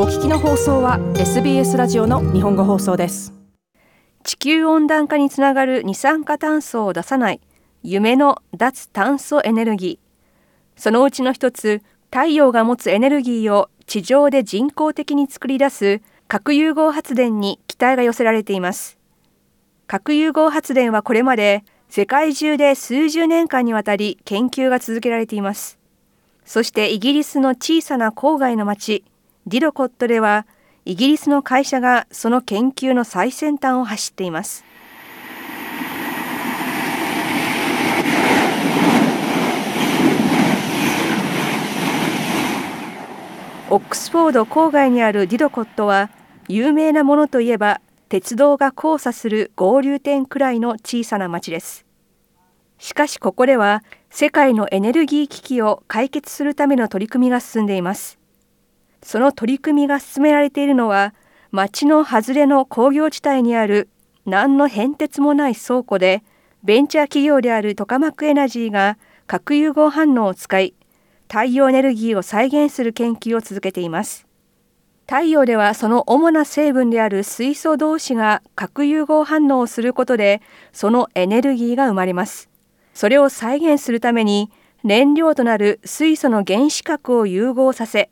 お聞きの放送は SBS ラジオの日本語放送です。地球温暖化につながる二酸化炭素を出さない夢の脱炭素エネルギー。そのうちの一つ太陽が持つエネルギーを地上で人工的に作り出す核融合発電に期待が寄せられています。核融合発電はこれまで世界中で数十年間にわたり研究が続けられています。そしてイギリスの小さな郊外の町ディロコットではイギリスの会社がその研究の最先端を走っています。オックスフォード郊外にあるディドコットは有名なものといえば鉄道が交差する合流点くらいの小さな町です。しかしここでは世界のエネルギー危機を解決するための取り組みが進んでいます。その取り組みが進められているのは町の外れの工業地帯にある何の変哲もない倉庫でベンチャー企業であるトカマクエナジーが核融合反応を使い太陽エネルギーを再現する研究を続けています。太陽ではその主な成分である水素同士が核融合反応をすることでそのエネルギーが生まれます。それを再現するために燃料となる水素の原子核を融合させ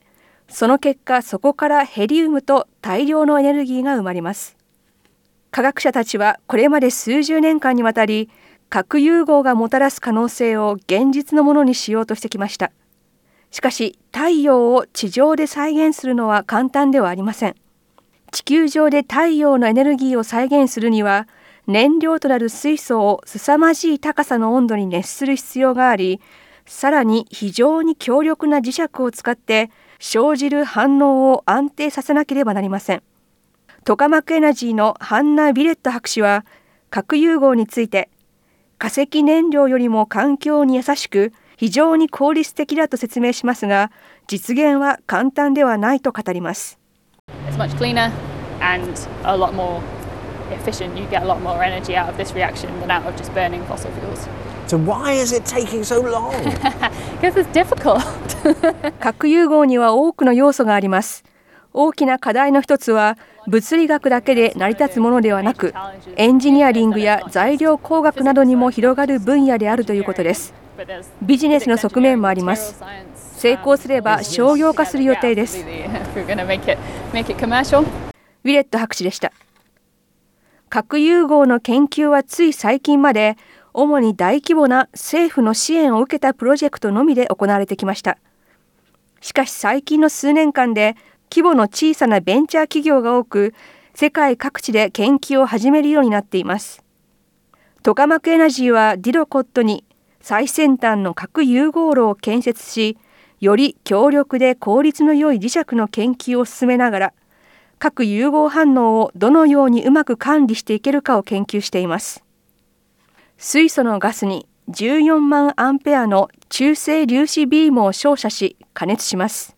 その結果そこからヘリウムと大量のエネルギーが生まれます。科学者たちはこれまで数十年間にわたり核融合がもたらす可能性を現実のものにしようとしてきました。しかし太陽を地上で再現するのは簡単ではありません。地球上で太陽のエネルギーを再現するには燃料となる水素を凄まじい高さの温度に熱する必要がありさらに非常に強力な磁石を使って生じる反応を安定させなければなりません。トカマクエナジーのハンナ・ビレット博士は核融合について化石燃料よりも環境に優しく非常に効率的だと説明しますが実現は簡単ではないと語ります。Efficient. You get a lot more energy out of this reaction than out of just burning fossil fuels. So why is it taking so long? Because it's difficult. 核融合には多くの要素があります。大きな課題の一つは物理学だけで成り立つものではなくエンジニアリングや材料工学などにも広がる分野であるということですビジネスの側面もあります成功すれば商業化する予定ですウィレット博士でした核融合の研究はつい最近まで主に大規模な政府の支援を受けたプロジェクトのみで行われてきました。しかし最近の数年間で規模の小さなベンチャー企業が多く世界各地で研究を始めるようになっています。トカマクエナジーはディロコットに最先端の核融合炉を建設しより強力で効率の良い磁石の研究を進めながら核融合反応をどのようにうまく管理していけるかを研究しています。水素のガスに14万アンペアの中性粒子ビームを照射し加熱します。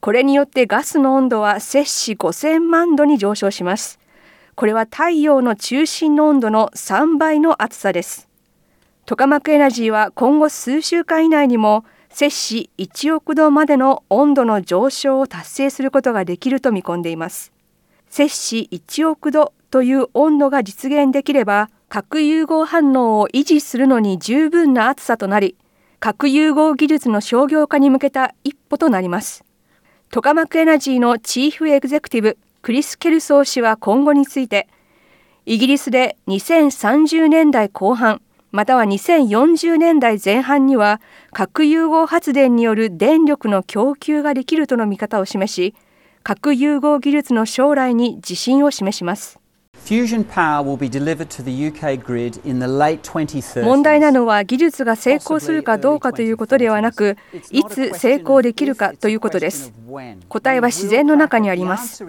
これによってガスの温度は摂氏5000万度に上昇します。これは太陽の中心の温度の3倍の厚さです。トカマクエナジーは今後数週間以内にも摂氏1億度までの温度の上昇を達成することができると見込んでいます。摂氏1億度という温度が実現できれば核融合反応を維持するのに十分な暑さとなり核融合技術の商業化に向けた一歩となります。トカマクエナジーのチーフエグゼクティブクリス・ケルソー氏は今後についてイギリスで2030年代後半または2040年代前半には核融合発電による電力の供給ができるとの見方を示し核融合技術の将来に自信を示します。問題なのは技術が成功するかどうかということではなくいつ成功できるかということです。答えは自然の中にあります。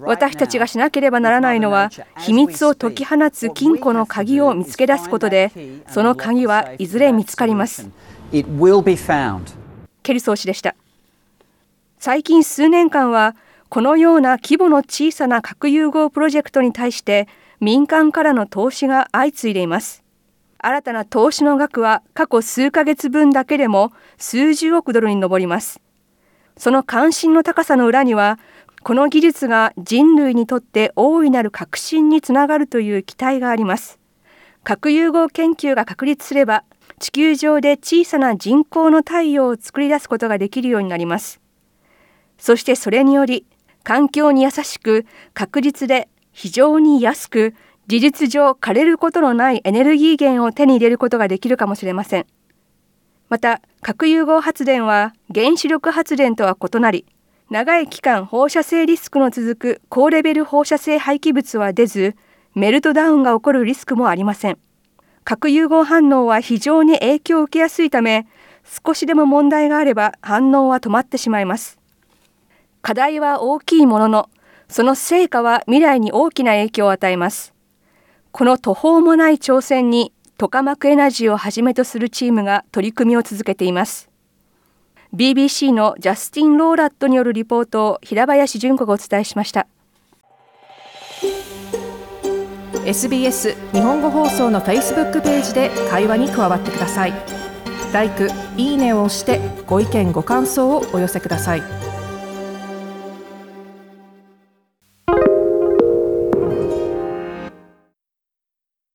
私たちがしなければならないのは秘密を解き放つ金庫の鍵を見つけ出すことでその鍵はいずれ見つかります。ケルソー氏でした。最近数年間はこのような規模の小さな核融合プロジェクトに対して民間からの投資が相次いでいます。新たな投資の額は過去数ヶ月分だけでも数十億ドルに上ります。その関心の高さの裏にはこの技術が人類にとって大いなる革新につながるという期待があります。核融合研究が確立すれば地球上で小さな人工の太陽を作り出すことができるようになります。そしてそれにより環境に優しく確実で非常に安く事実上枯れることのないエネルギー源を手に入れることができるかもしれません。また核融合発電は原子力発電とは異なり長い期間放射性リスクの続く高レベル放射性廃棄物は出ずメルトダウンが起こるリスクもありません。核融合反応は非常に影響を受けやすいため少しでも問題があれば反応は止まってしまいます。課題は大きいもののその成果は未来に大きな影響を与えます。この途方もない挑戦にトカマクエナジーをはじめとするチームが取り組みを続けています。BBC のジャスティン・ローラットによるリポートを平林純子がお伝えしました。SBS 日本語放送の Facebook ページで会話に加わってください。l i いいねを押してご意見ご感想をお寄せください。